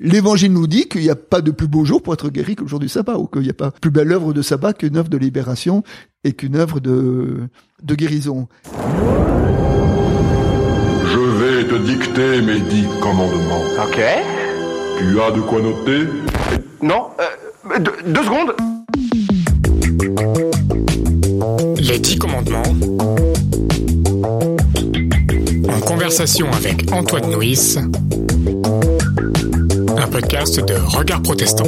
L'évangile nous dit qu'il n'y a pas de plus beau jour pour être guéri que le jour du sabbat, ou qu'il n'y a pas plus belle œuvre de sabbat qu'une œuvre de libération et qu'une œuvre de, de guérison. Je vais te dicter mes dix commandements. Ok. Tu as de quoi noter? Non, euh, deux, deux secondes. Les dix commandements. En conversation avec Antoine Nuis. Un podcast de Regard Protestant.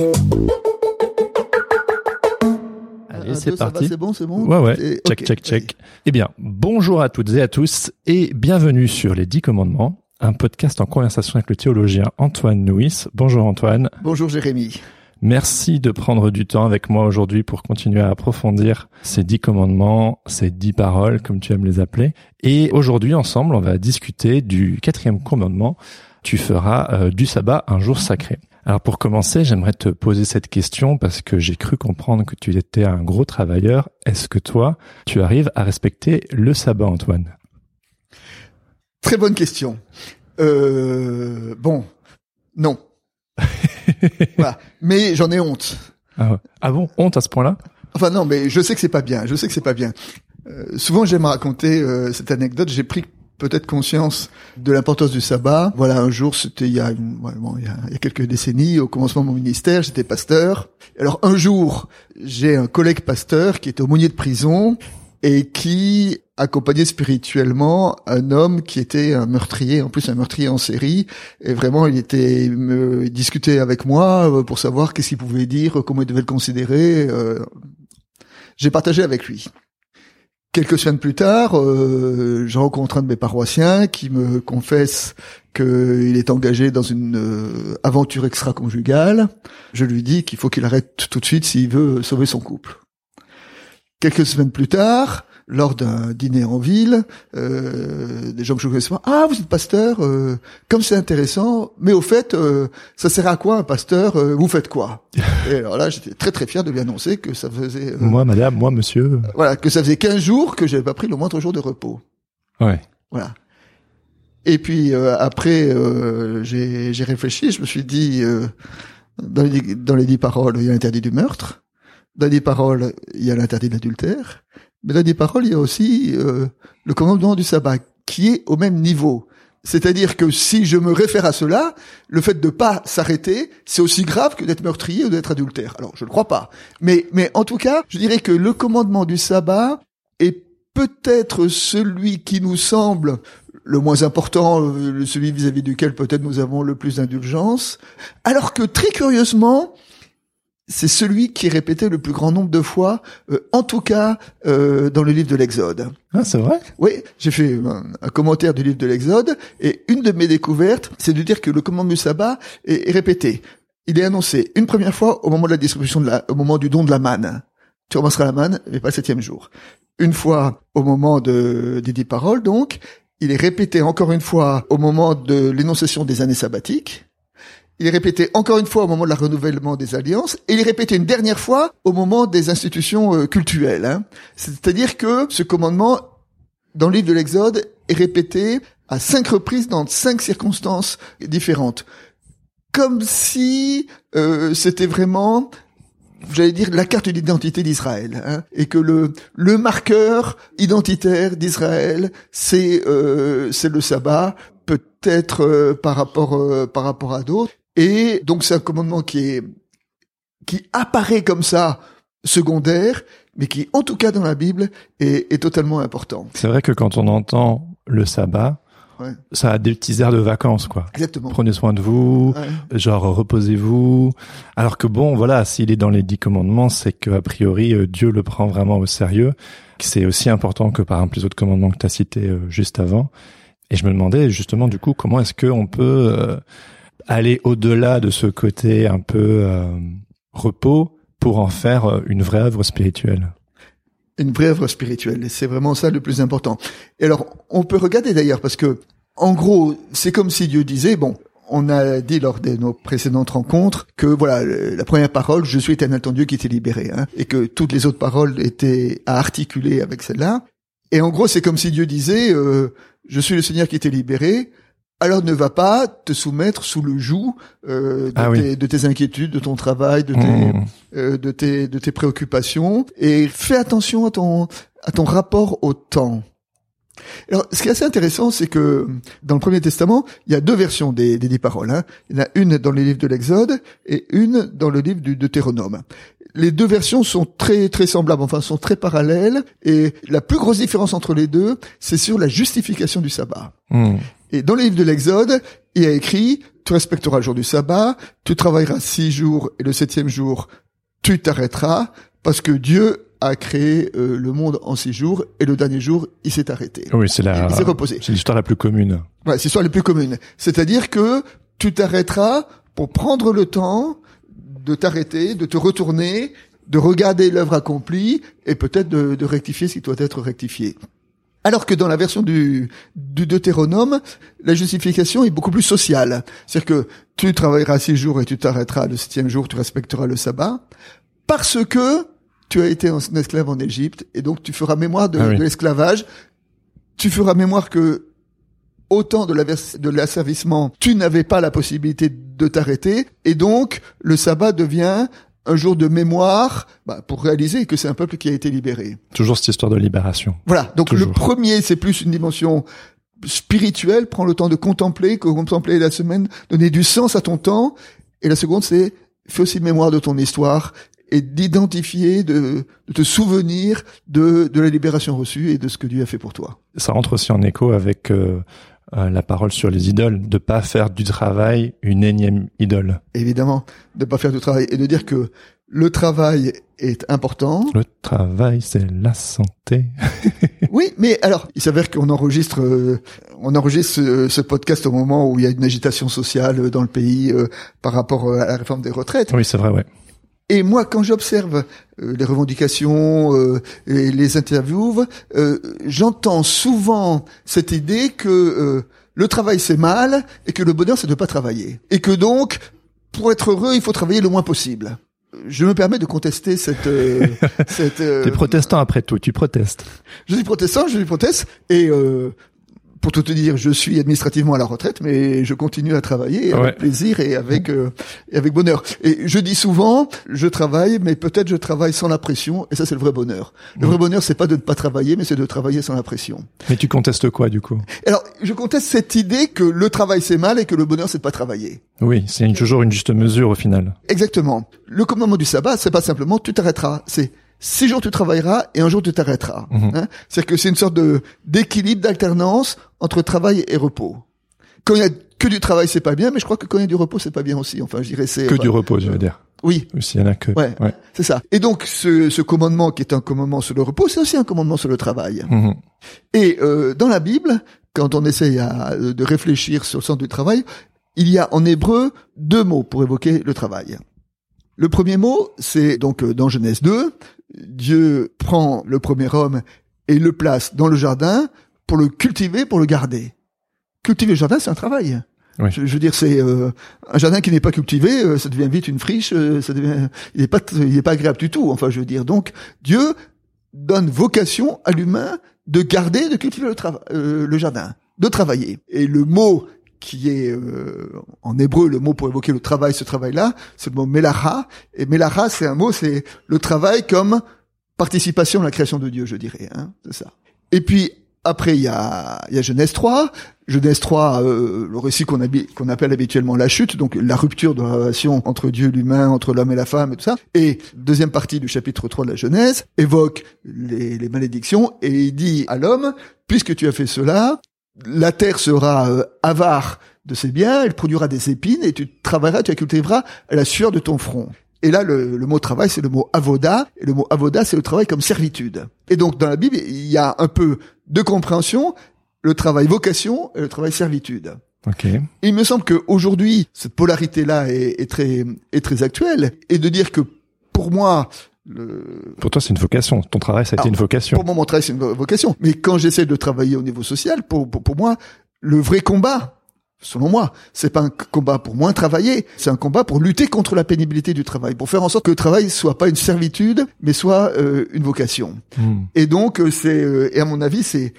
Allez, c'est parti. C'est bon, c'est bon Ouais, ouais. Et- Check, check, allez. check. Eh bien, bonjour à toutes et à tous et bienvenue sur les Dix Commandements, un podcast en conversation avec le théologien Antoine Nuis. Bonjour Antoine. Bonjour Jérémy. Merci de prendre du temps avec moi aujourd'hui pour continuer à approfondir ces dix commandements, ces dix paroles, comme tu aimes les appeler. Et aujourd'hui, ensemble, on va discuter du quatrième commandement. Tu feras euh, du sabbat un jour sacré. Alors pour commencer, j'aimerais te poser cette question parce que j'ai cru comprendre que tu étais un gros travailleur. Est-ce que toi, tu arrives à respecter le sabbat, Antoine? Très bonne question. Euh, bon, non. voilà. Mais j'en ai honte. ah, ouais. Ah bon, honte à ce point-là? Enfin non, mais je sais que c'est pas bien. Je sais que c'est pas bien. Euh, souvent, j'aime raconter euh, cette anecdote. J'ai pris peut-être conscience de l'importance du sabbat. Voilà, un jour, c'était il bon, il y a, quelques décennies, au commencement de mon ministère, j'étais pasteur. Alors un jour, j'ai un collègue pasteur qui était aumônier de prison et qui accompagnait spirituellement un homme qui était un meurtrier, en plus un meurtrier en série. Et vraiment, il était me discutait avec moi euh, pour savoir qu'est-ce qu'il pouvait dire, comment il devait le considérer. euh, j'ai partagé avec lui. Quelques semaines plus tard, euh, je rencontre un de mes paroissiens qui me confesse qu'il est engagé dans une euh, aventure extra-conjugale. Je lui dis qu'il faut qu'il arrête tout de suite s'il veut sauver son couple. Quelques semaines plus tard, lors d'un dîner en ville, euh, des gens que je connaissais pas, ah vous êtes pasteur, euh, comme c'est intéressant, mais au fait, euh, ça sert à quoi un pasteur euh, Vous faites quoi? Et alors là, j'étais très très fier de lui annoncer que ça faisait euh, Moi, madame, moi, monsieur. voilà, que ça faisait 15 jours que j'avais pas pris le moindre jour de repos. Ouais. Voilà. Et puis euh, après, euh, j'ai j'ai réfléchi, je me suis dit, euh, dans, les, dans les dix paroles, il y a l'interdit du meurtre. Dans les dix paroles, il y a l'interdit de l'adultère. Mais dans les paroles, il y a aussi euh, le commandement du sabbat, qui est au même niveau. C'est-à-dire que si je me réfère à cela, le fait de pas s'arrêter, c'est aussi grave que d'être meurtrier ou d'être adultère. Alors, je ne crois pas. Mais, mais en tout cas, je dirais que le commandement du sabbat est peut-être celui qui nous semble le moins important, euh, celui vis-à-vis duquel peut-être nous avons le plus d'indulgence, alors que très curieusement, c'est celui qui est répété le plus grand nombre de fois, euh, en tout cas euh, dans le livre de l'Exode. Ah, c'est vrai? Oui, j'ai fait un, un commentaire du livre de l'Exode, et une de mes découvertes, c'est de dire que le commandement du sabbat est, est répété. Il est annoncé une première fois au moment de la distribution de la, au moment du don de la manne. Tu ramasseras la manne, mais pas le septième jour. Une fois au moment de, des dix paroles, donc. Il est répété encore une fois au moment de l'énonciation des années sabbatiques. Il est répété encore une fois au moment de la renouvellement des alliances, et il est répété une dernière fois au moment des institutions euh, cultuelles. hein. C'est-à-dire que ce commandement, dans le livre de l'Exode, est répété à cinq reprises dans cinq circonstances différentes. Comme si euh, c'était vraiment j'allais dire la carte d'identité d'Israël hein, et que le le marqueur identitaire d'Israël c'est euh, c'est le sabbat peut-être euh, par rapport euh, par rapport à d'autres et donc c'est un commandement qui est qui apparaît comme ça secondaire mais qui en tout cas dans la Bible est, est totalement important C'est vrai que quand on entend le sabbat, Ouais. ça a des petits airs de vacances, quoi. exactement Prenez soin de vous, Ouais. genre reposez-vous. Alors que bon, voilà, s'il est dans les dix commandements, c'est que a priori euh, Dieu le prend vraiment au sérieux. que C'est aussi important que par exemple les autres commandements que tu as cités euh, juste avant. Et je me demandais justement du coup comment est-ce qu'on peut euh, aller au-delà de ce côté un peu euh, repos pour en faire euh, une vraie œuvre spirituelle. une vraie œuvre spirituelle. Et c'est vraiment ça le plus important. Et alors, on peut regarder d'ailleurs, parce que, en gros, c'est comme si Dieu disait, bon, on a dit lors de nos précédentes rencontres que voilà la première parole je suis éternel ton Dieu qui t'est libéré hein, et que toutes les autres paroles étaient à articuler avec celle-là et en gros c'est comme si Dieu disait euh, je suis le Seigneur qui t'est libéré alors ne va pas te soumettre sous le joug euh, de, Ah oui. tes, de tes inquiétudes, de ton travail, de tes, Mmh. euh, de tes de tes préoccupations et fais attention à ton à ton rapport au temps. Alors, ce qui est assez intéressant, c'est que dans le Premier Testament, il y a deux versions des, des dix paroles. hein. Il y en a une dans le livre de l'Exode et une dans le livre du Deutéronome. Les deux versions sont très très semblables, enfin sont très parallèles. Et la plus grosse différence entre les deux, c'est sur la justification du sabbat. Mmh. Et dans le livre de l'Exode, il y a écrit, tu respecteras le jour du sabbat, tu travailleras six jours et le septième jour, tu t'arrêteras parce que Dieu a créé euh, le monde en six jours et le dernier jour, il s'est arrêté. Oui, c'est la, Il s'est reposé. c'est l'histoire la plus commune. Voilà, c'est soit les plus communes. C'est-à-dire que tu t'arrêteras pour prendre le temps de t'arrêter, de te retourner, de regarder l'œuvre accomplie et peut-être de, de rectifier ce qui doit être rectifié. Alors que dans la version du, du Deutéronome, la justification est beaucoup plus sociale. C'est-à-dire que tu travailleras six jours et tu t'arrêteras le septième jour, tu respecteras le sabbat, parce que tu as été en esclave en Égypte et donc tu feras mémoire de, Ah oui. de l'esclavage. Tu feras mémoire que au temps de l'avers- de l'asservissement, tu n'avais pas la possibilité de t'arrêter et donc le sabbat devient un jour de mémoire bah, pour réaliser que c'est un peuple qui a été libéré. Toujours cette histoire de libération. Voilà. Donc Toujours. le premier, c'est plus une dimension spirituelle. Prends le temps de contempler, que contempler la semaine, donner du sens à ton temps. Et la seconde, c'est fais aussi mémoire de ton histoire et d'identifier, de, de te souvenir de, de la libération reçue et de ce que Dieu a fait pour toi. Ça rentre aussi en écho avec euh, euh, la parole sur les idoles, de pas faire du travail une énième idole. Évidemment, de pas faire du travail et de dire que le travail est important. Le travail, c'est la santé. Oui, mais alors, il s'avère qu'on enregistre, euh, on enregistre ce, ce podcast au moment où il y a une agitation sociale euh, dans le pays euh, par rapport euh, à la réforme des retraites. Oui, c'est vrai, ouais. Et moi, quand j'observe euh, les revendications euh, et les interviews, euh, j'entends souvent cette idée que euh, le travail c'est mal et que le bonheur c'est de pas travailler. Et que donc, pour être heureux, il faut travailler le moins possible. Je me permets de contester cette... euh, cette euh, T'es protestant après tout, tu protestes. je suis protestant, je suis proteste, et euh, pour tout te dire, je suis administrativement à la retraite, mais je continue à travailler avec Ouais. plaisir et avec euh, et avec bonheur. Et je dis souvent, je travaille, mais peut-être je travaille sans la pression, et ça c'est le vrai bonheur. Le vrai bonheur, c'est pas de ne pas travailler, mais c'est de travailler sans la pression. Mais tu contestes quoi, du coup? Alors, je conteste cette idée que le travail c'est mal et que le bonheur c'est de pas travailler. Oui, c'est toujours une juste mesure au final. Exactement. Le commandement du sabbat, c'est pas simplement tu t'arrêteras, c'est six jours tu travailleras et un jour tu t'arrêteras. Mhm. Hein? C'est-à-dire que c'est une sorte de d'équilibre, d'alternance entre travail et repos. Quand il y a que du travail, c'est pas bien, mais je crois que quand il y a du repos, c'est pas bien aussi. Enfin, je dirais c'est Que enfin, du repos, je veux dire. Oui, Ou s'il y en a que. Ouais. c'est ça. Et donc ce, ce commandement qui est un commandement sur le repos, c'est aussi un commandement sur le travail. Mhm. Et euh, dans la Bible, quand on essaye à- de réfléchir sur le sens du travail, il y a en hébreu deux mots pour évoquer le travail. Le premier mot, c'est donc euh, dans Genèse 2, Dieu prend le premier homme et le place dans le jardin pour le cultiver, pour le garder. Cultiver le jardin, c'est un travail. Oui. Je, je veux dire, c'est euh, un jardin qui n'est pas cultivé, euh, ça devient vite une friche, euh, ça devient, il n'est pas, il est pas agréable du tout. Enfin, je veux dire, donc Dieu donne vocation à l'humain de garder, de cultiver le, le jardin, de travailler. Et le mot qui est euh, en hébreu le mot pour évoquer le travail, ce travail-là, c'est le mot melacha. Et melacha, c'est un mot, c'est le travail comme participation à la création de Dieu, je dirais. Hein, c'est ça. Et puis après, il y a, y a Genèse 3. Genèse 3, euh, le récit qu'on appelle habituellement la chute, donc la rupture de la relation entre Dieu l'humain, entre l'homme et la femme et tout ça. Et deuxième partie du chapitre 3 de la Genèse évoque les, les malédictions et il dit à l'homme, puisque tu as fait cela, la terre sera euh, avare de ses biens, elle produira des épines et tu travailleras, tu la cultiveras à la sueur de ton front. Et là, le, le mot travail, c'est le mot avoda, et le mot avoda, c'est le travail comme servitude. Et donc, dans la Bible, il y a un peu de compréhension, le travail vocation et le travail servitude. Ok. Et il me semble qu'aujourd'hui, cette polarité-là est, est très, est très actuelle, et de dire que, pour moi, le, Pour toi, c'est une vocation. Ton travail, ça a été une vocation. pour moi, mon travail, c'est une vo- vocation. Mais quand j'essaie de travailler au niveau social, pour, pour, pour moi, le vrai combat, selon moi, c'est pas un combat pour moins travailler, c'est un combat pour lutter contre la pénibilité du travail, pour faire en sorte que le travail soit pas une servitude, mais soit euh, une vocation. Mhm. Et donc, euh, c'est, euh, et à mon avis, c'est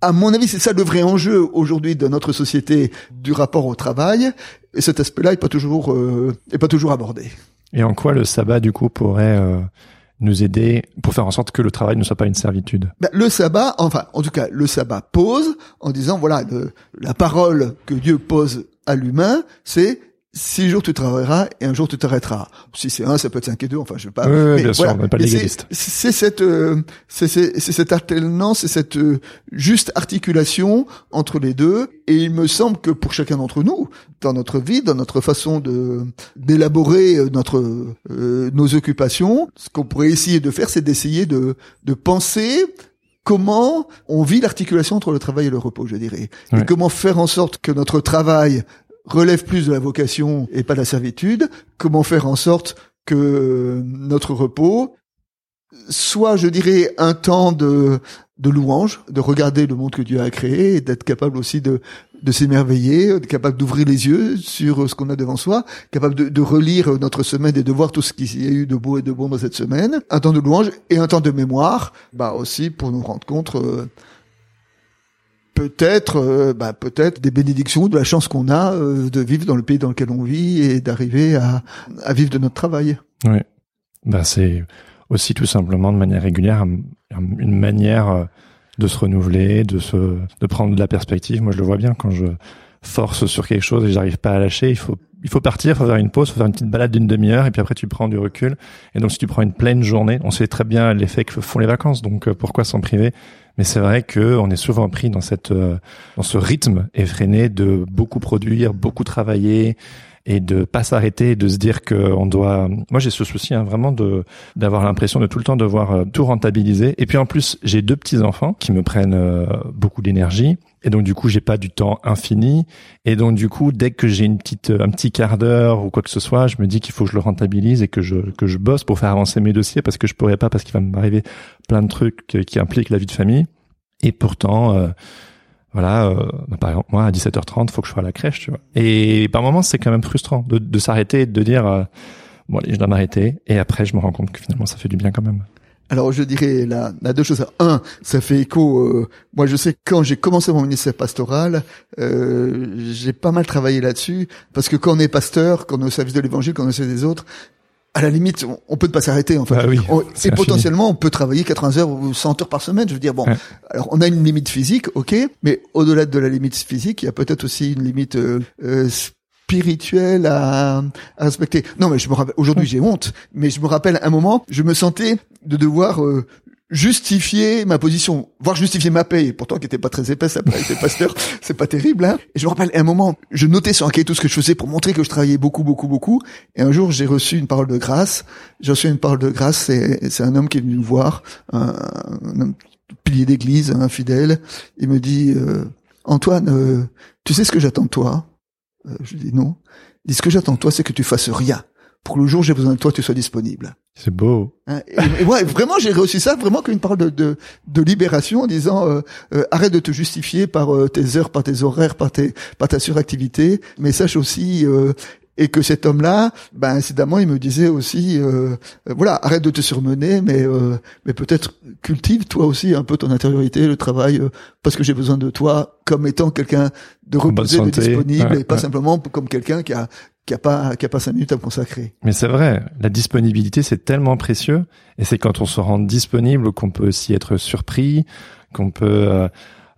À mon avis, c'est ça le vrai enjeu aujourd'hui de notre société du rapport au travail. Et cet aspect-là est pas toujours euh, est pas toujours abordé. Et en quoi le sabbat du coup pourrait euh, nous aider pour faire en sorte que le travail ne soit pas une servitude? Ben, le sabbat, enfin, en tout cas, le sabbat pose en disant voilà, la parole que Dieu pose à l'humain, c'est six jours tu travailleras et un jour tu t'arrêteras. Si c'est un, ça peut être cinq et deux. Enfin, je sais pas. Oui, Mais bien sûr, on n'est pas c'est- légaliste. C'est cette, euh, c'est c'est- c'est cette alternance, c'est cette euh, juste articulation entre les deux. Et il me semble que pour chacun d'entre nous, dans notre vie, dans notre façon de d'élaborer euh, notre euh, nos occupations, ce qu'on pourrait essayer de faire, c'est d'essayer de de penser comment on vit l'articulation entre le travail et le repos, je dirais. Et comment faire en sorte que notre travail relève plus de la vocation et pas de la servitude. Comment faire en sorte que notre repos soit, je dirais, un temps de, louange, de regarder le monde que Dieu a créé et d'être capable aussi de, de s'émerveiller, capable d'ouvrir les yeux sur ce qu'on a devant soi, capable de, de relire notre semaine et de voir tout ce qu'il y a eu de beau et de bon dans cette semaine. Un temps de louange et un temps de mémoire, bah aussi pour nous rendre compte euh, peut-être euh, bah, peut-être des bénédictions, de la chance qu'on a euh, de vivre dans le pays dans lequel on vit et d'arriver à, vivre de notre travail. Oui. Ben c'est aussi tout simplement de manière régulière un- une manière euh, de se renouveler, de se de prendre de la perspective. Moi, je le vois bien quand je force sur quelque chose et j'arrive pas à lâcher, il faut il faut partir, faut faire une pause, faut faire une petite balade d'une demi-heure et puis après tu prends du recul. Et donc si tu prends une pleine journée, on sait très bien l'effet que font les vacances, donc pourquoi s'en priver? Mais c'est vrai que on est souvent pris dans cette euh, dans ce rythme effréné de beaucoup produire, beaucoup travailler et de pas s'arrêter, de se dire que on doit. Moi, j'ai ce souci hein, vraiment de d'avoir l'impression de tout le temps devoir euh, tout rentabiliser. Et puis en plus, j'ai deux petits enfants qui me prennent euh, beaucoup d'énergie, et donc du coup, j'ai pas du temps infini. Et donc du coup, dès que j'ai une petite un petit quart d'heure ou quoi que ce soit, je me dis qu'il faut que je le rentabilise et que je que je bosse pour faire avancer mes dossiers parce que je pourrais pas parce qu'il va m'arriver plein de trucs qui qui impliquent la vie de famille. Et pourtant. euh, voilà, euh, bah, par exemple, moi, à 17h30, faut que je sois à la crèche, tu vois. Et par moments, c'est quand même frustrant de, de s'arrêter et de dire, euh, bon, allez, je dois m'arrêter. Et après, je me rends compte que finalement, ça fait du bien quand même. Alors je dirais là, là deux choses. Un, ça fait écho. euh, moi, je sais quand j'ai commencé mon ministère pastoral, euh, j'ai pas mal travaillé là-dessus parce que quand on est pasteur, quand on est au service de l'Évangile, quand on est au service des autres, à la limite, on, on peut ne pas s'arrêter en fait. Bah oui, On- et infini. potentiellement, on peut travailler 80 heures ou 100 heures par semaine. Je veux dire, bon, Ouais. alors on a une limite physique, ok, mais au-delà de la limite physique, il y a peut-être aussi une limite euh, euh, spirituelle à, à respecter. Non, mais je me rappelle. Aujourd'hui, j'ai honte, mais je me rappelle un moment, je me sentais de devoir euh, justifier ma position, voire justifier ma paye, pourtant qui était pas très épaisse après être pasteur, c'est pas terrible. Hein et je me rappelle un moment, je notais sur un cahier tout ce que je faisais pour montrer que je travaillais beaucoup, beaucoup, beaucoup. Et un jour, j'ai reçu une parole de grâce. J'ai reçu une parole de grâce. C'est c'est un homme qui est venu me voir, un, un homme pilier d'église, un fidèle. Il me dit euh, Antoine, euh, tu sais ce que j'attends de toi? Euh, Je lui dis non. Il dit ce que j'attends de toi, c'est que tu fasses rien. Pour que le jour où j'ai besoin de toi, tu sois disponible. C'est beau. Hein, et, et ouais, vraiment, j'ai reçu ça vraiment comme une parole de, de, de libération en disant euh, euh, arrête de te justifier par euh, tes heures, par tes horaires, par, tes, par ta suractivité, mais sache aussi euh, et que cet homme-là, ben incidemment, il me disait aussi euh, euh, voilà, arrête de te surmener, mais euh, mais peut-être cultive toi aussi un peu ton intériorité, le travail, euh, parce que j'ai besoin de toi comme étant quelqu'un de reposé, de disponible, ouais, et pas ouais. simplement comme quelqu'un qui a qui a pas qui a pas cinq minutes à consacrer. Mais c'est vrai, la disponibilité, c'est tellement précieux. Et c'est quand on se rend disponible qu'on peut aussi être surpris, qu'on peut euh,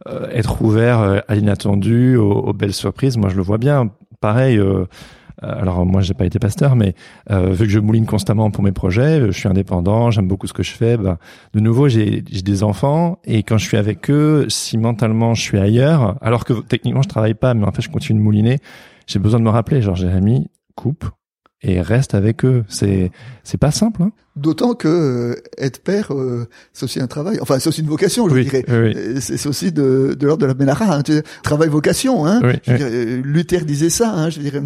euh, être ouvert euh, à l'inattendu, aux, belles surprises. Moi, je le vois bien. Pareil. alors moi j'ai pas été pasteur, mais vu que je mouline constamment pour mes projets, je suis indépendant, j'aime beaucoup ce que je fais. Bah, de nouveau j'ai des enfants et quand je suis avec eux, si mentalement je suis ailleurs, alors que techniquement je travaille pas, mais en fait je continue de mouliner, j'ai besoin de me rappeler, genre Jérémy, coupe et reste avec eux. C'est c'est pas simple. Hein D'autant que euh, être père, euh, c'est aussi un travail. Enfin, c'est aussi une vocation, je Oui, dirais. oui. Euh, C'est aussi de, de l'ordre de la Ménara. Hein, travail vocation. Hein. Oui, Je veux oui. dire, euh, Luther disait ça. Hein, je dirais.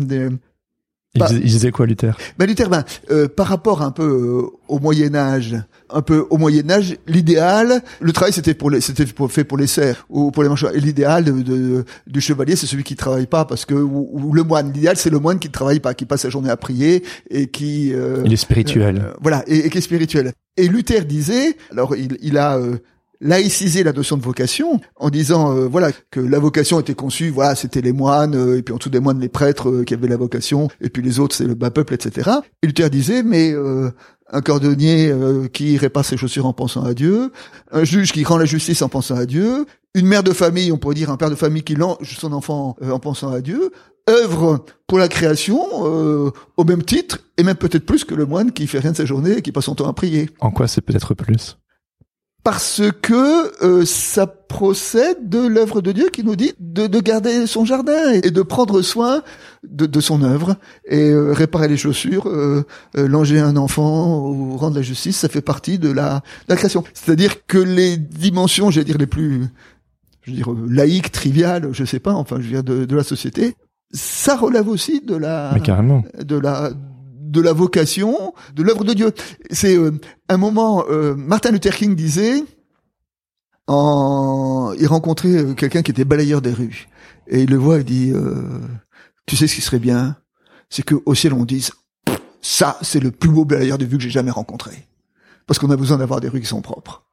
Il, Bah- disait, il disait quoi Luther? Ben Luther, ben, euh, par rapport un peu euh, au Moyen Âge, un peu au Moyen Âge, l'idéal, le travail c'était pour les, c'était fait pour les serfs ou pour les manchots. Et l'idéal de, de- du chevalier, c'est celui qui travaille pas, parce que ou, ou le moine. L'idéal, c'est le moine qui ne travaille pas, qui passe sa journée à prier et qui euh, Il est spirituel. euh, voilà, et, et qui est spirituel. Et Luther disait, alors il, il a euh, laïciser la notion de vocation en disant euh, voilà que la vocation était conçue voilà c'était les moines euh, et puis en dessous des moines les prêtres euh, qui avaient la vocation et puis les autres c'est le bas peuple etc et Luther disait mais un cordonnier qui répare ses chaussures en pensant à Dieu un juge qui rend la justice en pensant à Dieu une mère de famille on pourrait dire un père de famille qui lance son enfant en pensant à Dieu œuvre pour la création au même titre et même peut-être plus que le moine qui fait rien de sa journée et qui passe son temps à prier. En quoi c'est peut-être plus? Parce que euh, ça procède de l'œuvre de Dieu qui nous dit de, de, garder son jardin et de prendre soin de, de son œuvre et euh, réparer les chaussures, euh, euh, langer un enfant ou rendre la justice, ça fait partie de la, la création. C'est-à-dire que les dimensions, j'allais dire les plus, je veux dire laïques, triviales, je sais pas, enfin je veux dire de, de la société, ça relève aussi de la, Mais carrément. de la de la vocation, de l'œuvre de Dieu. C'est euh, un moment, euh, Martin Luther King disait, il rencontrait euh, quelqu'un qui était balayeur des rues, et il le voit et dit, tu sais ce qui serait bien, c'est que au ciel on dise, ça c'est le plus beau balayeur de rues que j'ai jamais rencontré, parce qu'on a besoin d'avoir des rues qui sont propres.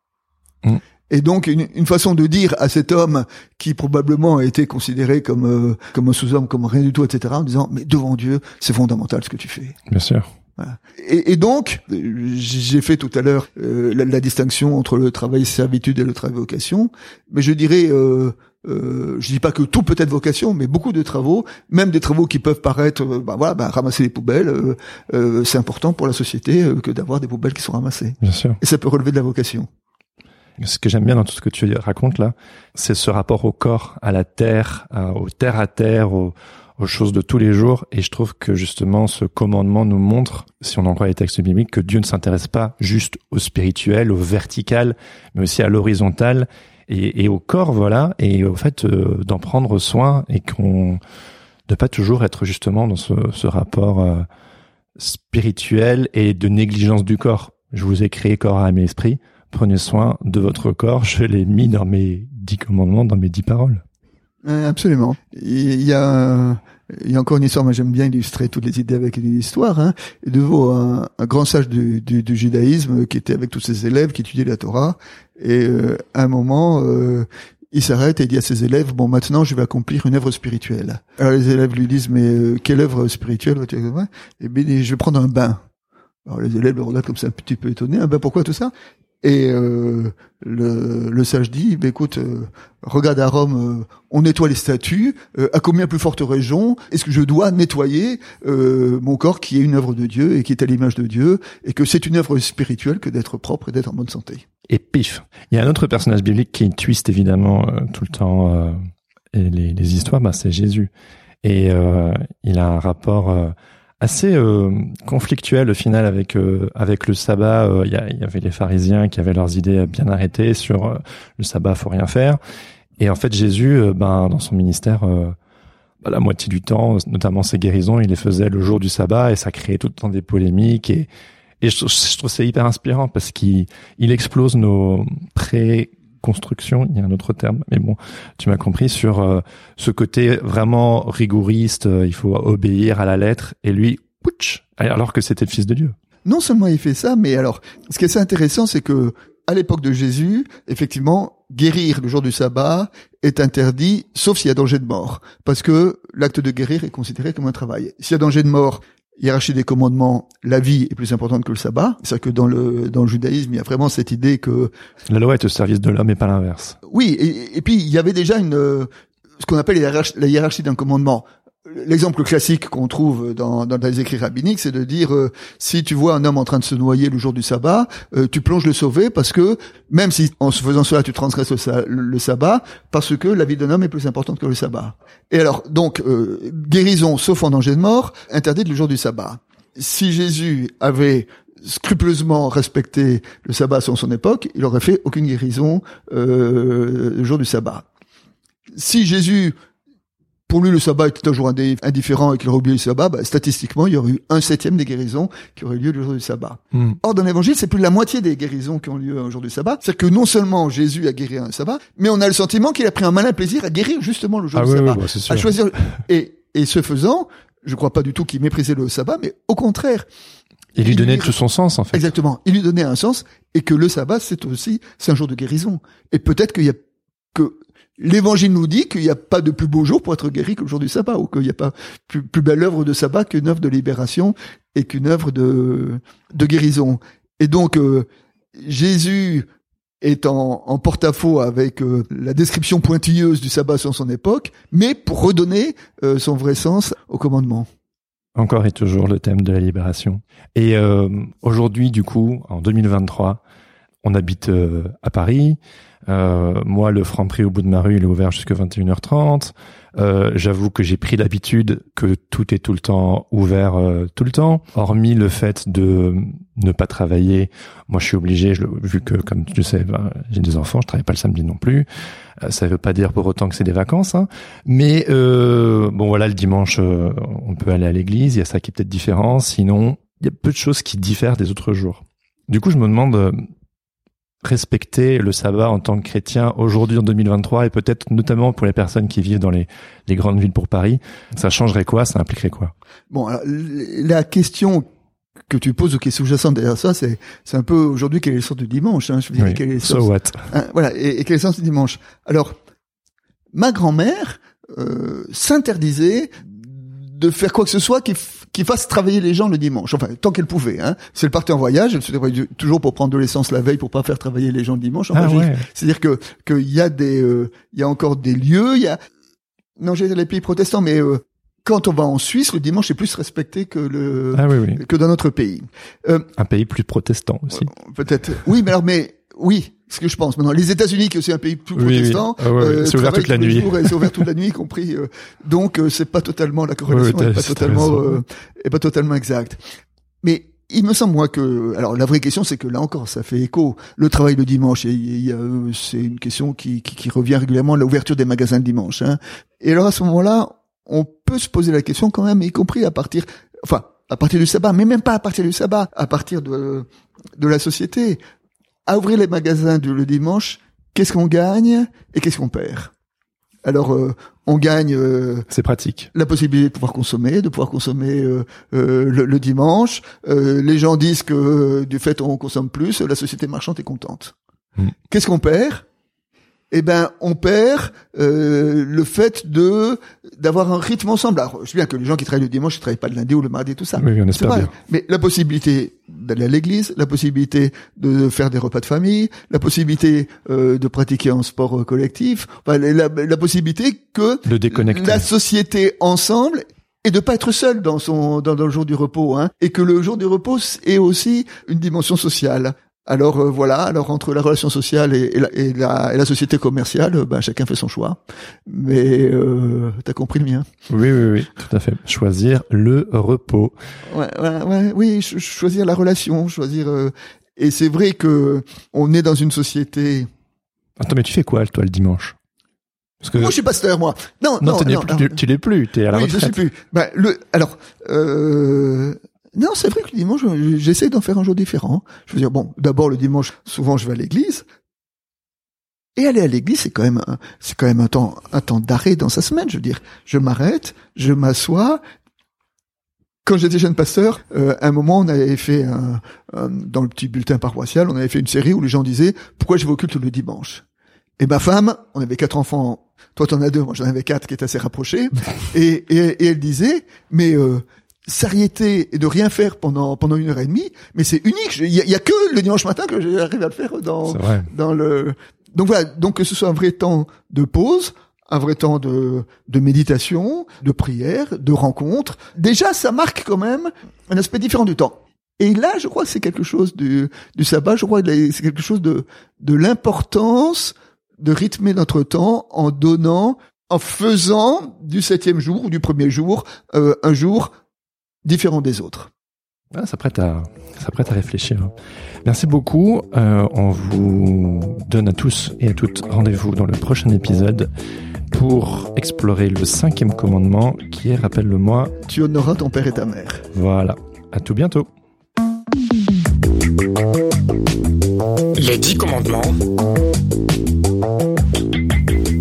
Mm. Et donc une, une, façon de dire à cet homme qui probablement a été considéré comme euh, comme un sous-homme, comme rien du tout, etc. En disant mais devant Dieu c'est fondamental ce que tu fais. Bien sûr. Voilà. Et, et, donc j'ai fait tout à l'heure euh, la, la, distinction entre le travail servitude et le travail vocation, mais je dirais euh, euh, je dis pas que tout peut être vocation, mais beaucoup de travaux, même des travaux qui peuvent paraître, euh, bah voilà, bah, ramasser les poubelles, euh, euh, c'est important pour la société que d'avoir des poubelles qui sont ramassées. Bien sûr. Et ça peut relever de la vocation. Ce que j'aime bien dans tout ce que tu racontes là, c'est ce rapport au corps, à la terre, au terre à terre, aux, choses de tous les jours. Et je trouve que justement ce commandement nous montre, si on en croit les textes bibliques, que Dieu ne s'intéresse pas juste au spirituel, au vertical, mais aussi à l'horizontal et, au corps, voilà, et au fait euh, d'en prendre soin et qu'on de pas toujours être justement dans ce, ce rapport euh, spirituel et de négligence du corps. Je vous ai créé corps, âme et esprit prenez soin de votre corps. Je l'ai mis dans mes dix commandements, dans mes dix paroles. absolument. Il y a, il y a encore une histoire. Moi, j'aime bien illustrer toutes les idées avec une histoire. Hein. De nouveau, un, grand sage du, judaïsme qui était avec tous ses élèves, qui étudiaient la Torah. Et euh, à un moment, euh, il s'arrête et dit à ses élèves bon maintenant je vais accomplir une œuvre spirituelle. Alors les élèves lui disent mais euh, quelle œuvre spirituelle vas-tu Et bien je vais prendre un bain. Alors les élèves le regardent comme ça un petit peu étonnés. Un bain pourquoi tout ça? Et euh, le, le, sage dit, bah, écoute, euh, regarde à Rome, euh, on nettoie les statues. à combien plus forte raison est-ce que je dois nettoyer mon corps qui est une œuvre de Dieu et qui est à l'image de Dieu et que c'est une œuvre spirituelle que d'être propre et d'être en bonne santé. Et pif, il y a un autre personnage biblique qui twiste évidemment tout le temps les, les, histoires, bah, c'est Jésus. Et il a un rapport assez euh, conflictuel au final avec euh, avec le sabbat. Euh, il y, y, avait les pharisiens qui avaient leurs idées bien arrêtées sur le sabbat, faut rien faire. Et en fait, Jésus, ben dans son ministère, bah, la moitié du temps, notamment ses guérisons, il les faisait le jour du sabbat et ça créait tout le temps des polémiques et et je, je trouve c'est hyper inspirant parce qu'il il explose nos pré construction, il y a un autre terme, mais bon, tu m'as compris sur euh, ce côté vraiment rigoriste, euh, il faut obéir à la lettre, et lui, pouch, alors que c'était le Fils de Dieu. Non seulement il fait ça, mais alors, ce qui est assez intéressant, c'est que à l'époque de Jésus, effectivement, guérir le jour du sabbat est interdit, sauf s'il y a danger de mort, parce que l'acte de guérir est considéré comme un travail. S'il y a danger de mort, hiérarchie des commandements, la vie est plus importante que le sabbat. C'est-à-dire que dans le dans le judaïsme, il y a vraiment cette idée que la loi est au service de l'homme et pas l'inverse. Oui, et, et, puis il y avait déjà une ce qu'on appelle la hiérarchie d'un commandement. L'exemple classique qu'on trouve dans, dans les écrits rabbiniques, c'est de dire euh, si tu vois un homme en train de se noyer le jour du sabbat, euh, tu plonges le sauver parce que même si en faisant cela tu transgresses le, sabbat, parce que la vie d'un homme est plus importante que le sabbat. Et alors donc euh, guérison sauf en danger de mort, interdite le jour du sabbat. Si Jésus avait scrupuleusement respecté le sabbat sur son époque, il aurait fait aucune guérison le jour du sabbat. Si Jésus pour lui, le sabbat était toujours indifférent et qu'il aurait oublié le sabbat, bah, statistiquement, il y aurait eu un septième des guérisons qui auraient lieu le jour du sabbat. Hmm. Or, dans l'évangile, c'est plus de la moitié des guérisons qui ont lieu un jour du sabbat. C'est-à-dire que non seulement Jésus a guéri un sabbat, mais on a le sentiment qu'il a pris un malin plaisir à guérir justement le jour ah du sabbat. Bah, à choisir, et, et ce faisant, je crois pas du tout qu'il méprisait le sabbat, mais au contraire, Il lui donnait tout son sens, en fait. Exactement. Il lui donnait un sens et que le sabbat, c'est aussi, c'est un jour de guérison. Et peut-être qu'il y a, l'évangile nous dit qu'il n'y a pas de plus beau jour pour être guéri que le jour du sabbat ou qu'il n'y a pas plus, plus belle œuvre de sabbat qu'une œuvre de libération et qu'une œuvre de, guérison. Et donc, euh, Jésus est en, porte-à-faux avec euh, la description pointilleuse du sabbat sur son époque, mais pour redonner euh, son vrai sens au commandement. Encore et toujours le thème de la libération. Et aujourd'hui, du coup, en 2023, on habite euh, à Paris. Euh, moi, le Franprix au bout de ma rue, il est ouvert jusqu'à 21h30. Euh, J'avoue que j'ai pris l'habitude que tout est tout le temps ouvert euh, tout le temps, hormis le fait de ne pas travailler. Moi, je suis obligé, je, vu que, comme tu sais, ben, j'ai des enfants, je travaille pas le samedi non plus. Euh, ça veut pas dire pour autant que c'est des vacances, hein. mais euh, bon, voilà, le dimanche, on peut aller à l'église. Il y a ça qui est peut-être différent. Sinon, il y a peu de choses qui diffèrent des autres jours. Du coup, je me demande respecter le sabbat en tant que chrétien aujourd'hui en 2023 et peut-être notamment pour les personnes qui vivent dans les, les grandes villes pour Paris, ça changerait quoi? Ça impliquerait quoi? Bon, alors, l- la question que tu poses, ou qui est sous-jacente derrière ça, c'est c'est un peu aujourd'hui quel est le sens du dimanche. Hein, je veux dire, Oui. quel est le So sens- what? Hein, voilà, et, et quel est le sens du dimanche? Alors, ma grand-mère euh, s'interdisait de faire quoi que ce soit qui, qui fasse travailler les gens le dimanche. Enfin, tant qu'elle pouvait. Hein. Si elle partait en voyage, elle se débrouillait toujours pour prendre de l'essence la veille pour pas faire travailler les gens le dimanche. Enfin, Ah ouais. c'est-à-dire que qu'il y a des, euh, il y a encore des lieux, il y a, non, j'ai les pays protestants, mais euh, quand on va en Suisse, le dimanche est plus respecté que le Ah oui, oui. que dans notre pays. Euh, Un pays plus protestant aussi. Peut-être. Oui, mais alors, mais oui, ce que je pense. Maintenant, les États-Unis, qui est aussi un pays plus Oui, oui. protestant, Ah ouais, euh, C'est ouvert travaillent toute la nuit. c'est ouvert toute la nuit, y compris. euh, donc, euh, c'est pas totalement la corrélation, Oui, oui, est pas totalement, euh, est pas totalement exacte. Mais il me semble moi que, alors la vraie question, c'est que là encore, ça fait écho. Le travail le dimanche, euh, c'est une question qui, qui, qui revient régulièrement, l'ouverture des magasins le dimanche. Hein. Et alors à ce moment-là, on peut se poser la question quand même, y compris à partir, enfin, à partir du sabbat, mais même pas à partir du sabbat, à partir de de la société. À ouvrir les magasins du, le dimanche, qu'est-ce qu'on gagne et qu'est-ce qu'on perd? Alors, euh, on gagne euh, C'est pratique. la possibilité de pouvoir consommer, de pouvoir consommer euh, euh, le, le dimanche. Euh, les gens disent que euh, du fait on consomme plus, la société marchande est contente. Mm. Qu'est-ce qu'on perd? Eh ben, on perd euh, le fait de d'avoir un rythme ensemble. Alors, je sais bien que les gens qui travaillent le dimanche, ils travaillent pas le lundi ou le mardi, tout ça. Oui, on espère bien. Mais la possibilité d'aller à l'église, la possibilité de faire des repas de famille, la possibilité euh, de pratiquer un sport euh, collectif, enfin, la, possibilité que De déconnecter. la société ensemble et de pas être seul dans son dans, dans le jour du repos, hein, et que le jour du repos est aussi une dimension sociale. Alors euh, voilà, alors entre la relation sociale et, et la, et la- et la société commerciale, euh, ben, chacun fait son choix. Mais euh, t'as compris le mien. Oui, oui, oui, tout à fait. Choisir le repos. Ouais, ouais, ouais, oui, ch- choisir la relation, choisir. euh, et c'est vrai que on est dans une société. Attends, mais tu fais quoi, toi, le dimanche? Parce que Moi, je suis pasteur, moi. Non, non, non, tu n'es non, plus, non. tu- tu l'es plus. T'es à la oui, je retraite. suis plus. Ben, le, alors, euh, non, c'est vrai que le dimanche, je- j'essaie d'en faire un jour différent. Je veux dire, bon, d'abord le dimanche, souvent je vais à l'église. Et aller à l'église, c'est quand même, c'est quand même un temps, un temps d'arrêt dans sa semaine. Je veux dire, je m'arrête, je m'assois. Quand j'étais jeune pasteur, euh, à un moment, on avait fait un, un- dans le petit bulletin paroissial, on avait fait une série où les gens disaient pourquoi je vais au culte le dimanche? Et ma femme, on avait quatre enfants. Toi, t'en as deux, moi j'en avais quatre, qui étaient assez rapprochés. Et, et, et elle disait, mais euh, s'arrêter et de rien faire pendant pendant une heure et demie, mais c'est unique. Il y, y a que le dimanche matin que j'arrive à le faire dans dans le. Donc voilà, donc que ce soit un vrai temps de pause, un vrai temps de de méditation, de prière, de rencontre. Déjà, ça marque quand même un aspect différent du temps. Et là, je crois que c'est quelque chose du du sabbat. Je crois que c'est quelque chose de de l'importance de rythmer notre temps en donnant, en faisant du septième jour ou du premier jour euh, un jour différent des autres. Ah, ça prête à, ça prête à réfléchir. Merci beaucoup. Euh, on vous donne à tous et à toutes rendez-vous dans le prochain épisode pour explorer le cinquième commandement qui est, rappelle-le-moi, Tu honoreras ton père et ta mère. voilà. À tout bientôt. Les dix commandements.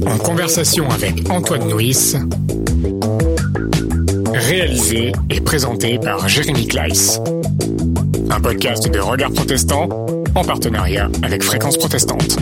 En conversation avec Antoine Nuis. Réalisé et présenté par Jérémy Kleiss. Un podcast de Regard Protestant en partenariat avec Fréquence Protestante.